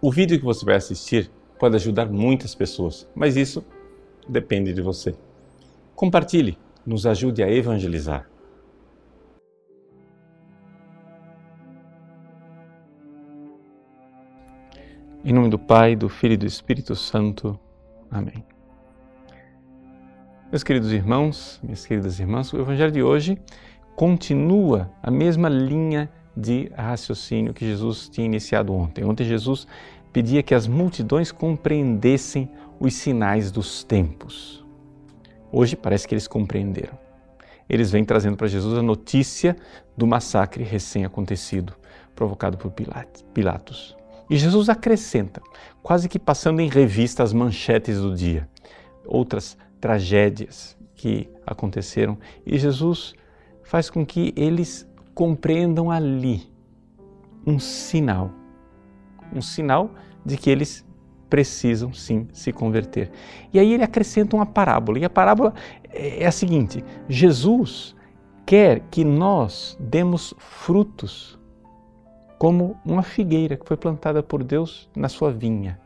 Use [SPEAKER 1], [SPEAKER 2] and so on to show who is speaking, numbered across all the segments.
[SPEAKER 1] O vídeo que você vai assistir pode ajudar muitas pessoas, mas isso depende de você. Compartilhe, nos ajude a evangelizar. Em nome do Pai, do Filho e do Espírito Santo. Amém. Meus queridos irmãos, minhas queridas irmãs, o Evangelho de hoje continua a mesma linha de raciocínio que Jesus tinha iniciado ontem. Ontem Jesus pedia que as multidões compreendessem os sinais dos tempos. Hoje parece que eles compreenderam. Eles vêm trazendo para Jesus a notícia do massacre recém-acontecido, provocado por Pilatos. E Jesus acrescenta, quase que passando em revista as manchetes do dia, outras tragédias que aconteceram, e Jesus faz com que eles compreendam ali um sinal, um sinal de que eles precisam sim se converter. E aí ele acrescenta uma parábola, e a parábola é a seguinte: Jesus quer que nós demos frutos como uma figueira que foi plantada por Deus na sua vinha.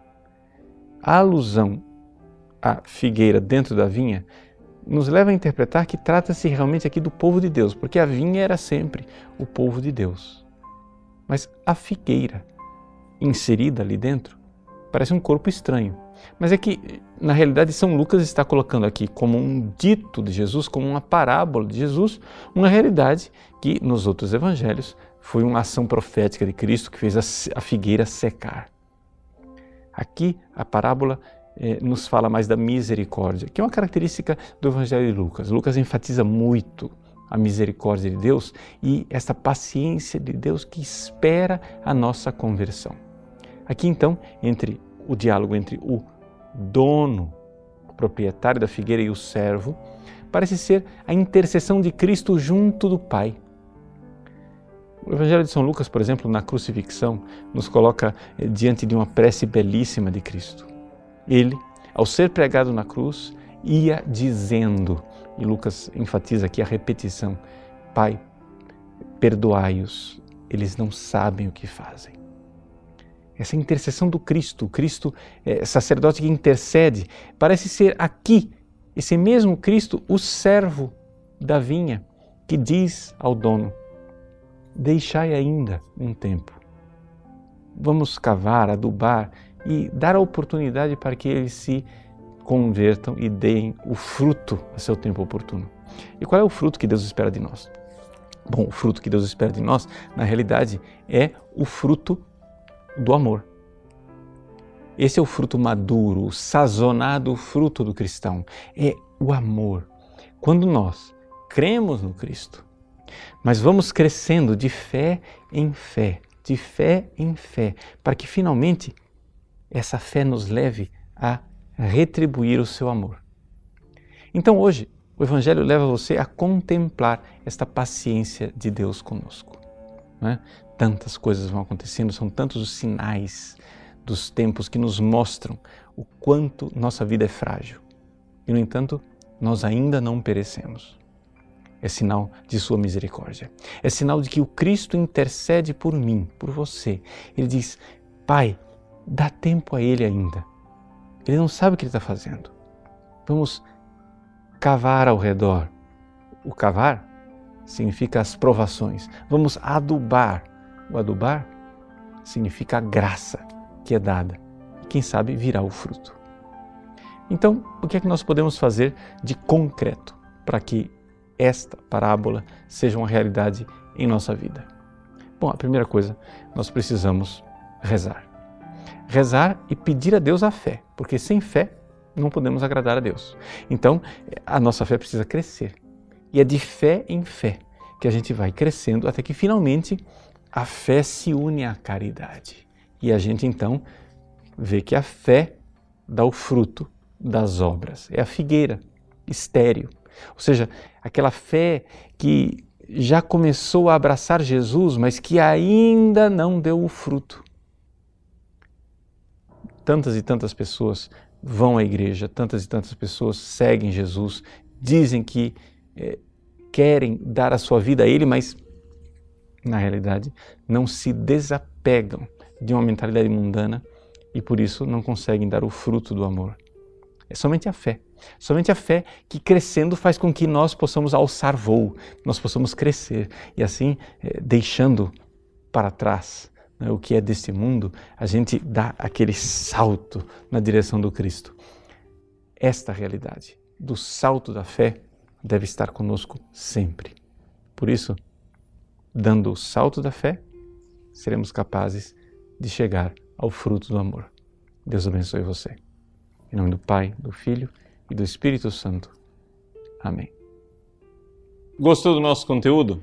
[SPEAKER 1] A alusão à figueira dentro da vinha nos leva a interpretar que trata-se realmente aqui do povo de Deus, porque a vinha era sempre o povo de Deus. Mas a figueira inserida ali dentro parece um corpo estranho. Mas é que, na realidade, São Lucas está colocando aqui como um dito de Jesus, como uma parábola de Jesus, uma realidade que nos outros evangelhos foi uma ação profética de Cristo que fez a figueira secar. Aqui a parábola eh, nos fala mais da misericórdia, que é uma característica do Evangelho de Lucas. Lucas enfatiza muito a misericórdia de Deus e essa paciência de Deus que espera a nossa conversão. Aqui então, entre o diálogo entre o dono, o proprietário da figueira e o servo, parece ser a intercessão de Cristo junto do Pai. O Evangelho de São Lucas, por exemplo, na crucifixão, nos coloca eh, diante de uma prece belíssima de Cristo. Ele, ao ser pregado na cruz, ia dizendo, e Lucas enfatiza aqui a repetição: Pai, perdoai-os, eles não sabem o que fazem. Essa intercessão do Cristo, o Cristo é, sacerdote que intercede, parece ser aqui, esse mesmo Cristo, o servo da vinha, que diz ao dono: Deixai ainda um tempo. Vamos cavar, adubar e dar a oportunidade para que eles se convertam e deem o fruto a seu tempo oportuno. E qual é o fruto que Deus espera de nós? Bom, o fruto que Deus espera de nós, na realidade, é o fruto do amor. Esse é o fruto maduro, o sazonado fruto do cristão. É o amor. Quando nós cremos no Cristo, mas vamos crescendo de fé em fé, de fé em fé, para que finalmente essa fé nos leve a retribuir o seu amor. Então hoje, o Evangelho leva você a contemplar esta paciência de Deus conosco. É? tantas coisas vão acontecendo, são tantos os sinais dos tempos que nos mostram o quanto nossa vida é frágil. E, no entanto, nós ainda não perecemos. É sinal de Sua misericórdia. É sinal de que o Cristo intercede por mim, por você. Ele diz: Pai, dá tempo a Ele ainda. Ele não sabe o que Ele está fazendo. Vamos cavar ao redor. O cavar significa as provações. Vamos adubar o adubar significa a graça que é dada. Quem sabe virá o fruto. Então, o que é que nós podemos fazer de concreto para que esta parábola seja uma realidade em nossa vida? Bom, a primeira coisa, nós precisamos rezar. Rezar e pedir a Deus a fé, porque sem fé não podemos agradar a Deus. Então, a nossa fé precisa crescer. E é de fé em fé que a gente vai crescendo até que finalmente a fé se une à caridade. E a gente então vê que a fé dá o fruto das obras. É a figueira estéril. Ou seja, aquela fé que já começou a abraçar Jesus, mas que ainda não deu o fruto. Tantas e tantas pessoas vão à igreja, tantas e tantas pessoas seguem Jesus, dizem que é, querem dar a sua vida a Ele, mas na realidade, não se desapegam de uma mentalidade mundana e por isso não conseguem dar o fruto do amor. É somente a fé. Somente a fé que crescendo faz com que nós possamos alçar voo, nós possamos crescer e assim, eh, deixando para trás né, o que é deste mundo, a gente dá aquele salto na direção do Cristo. Esta realidade do salto da fé deve estar conosco sempre. Por isso, dando o salto da fé, seremos capazes de chegar ao fruto do amor. Deus abençoe você. Em nome do Pai, do Filho e do Espírito Santo. Amém. Gostou do nosso conteúdo?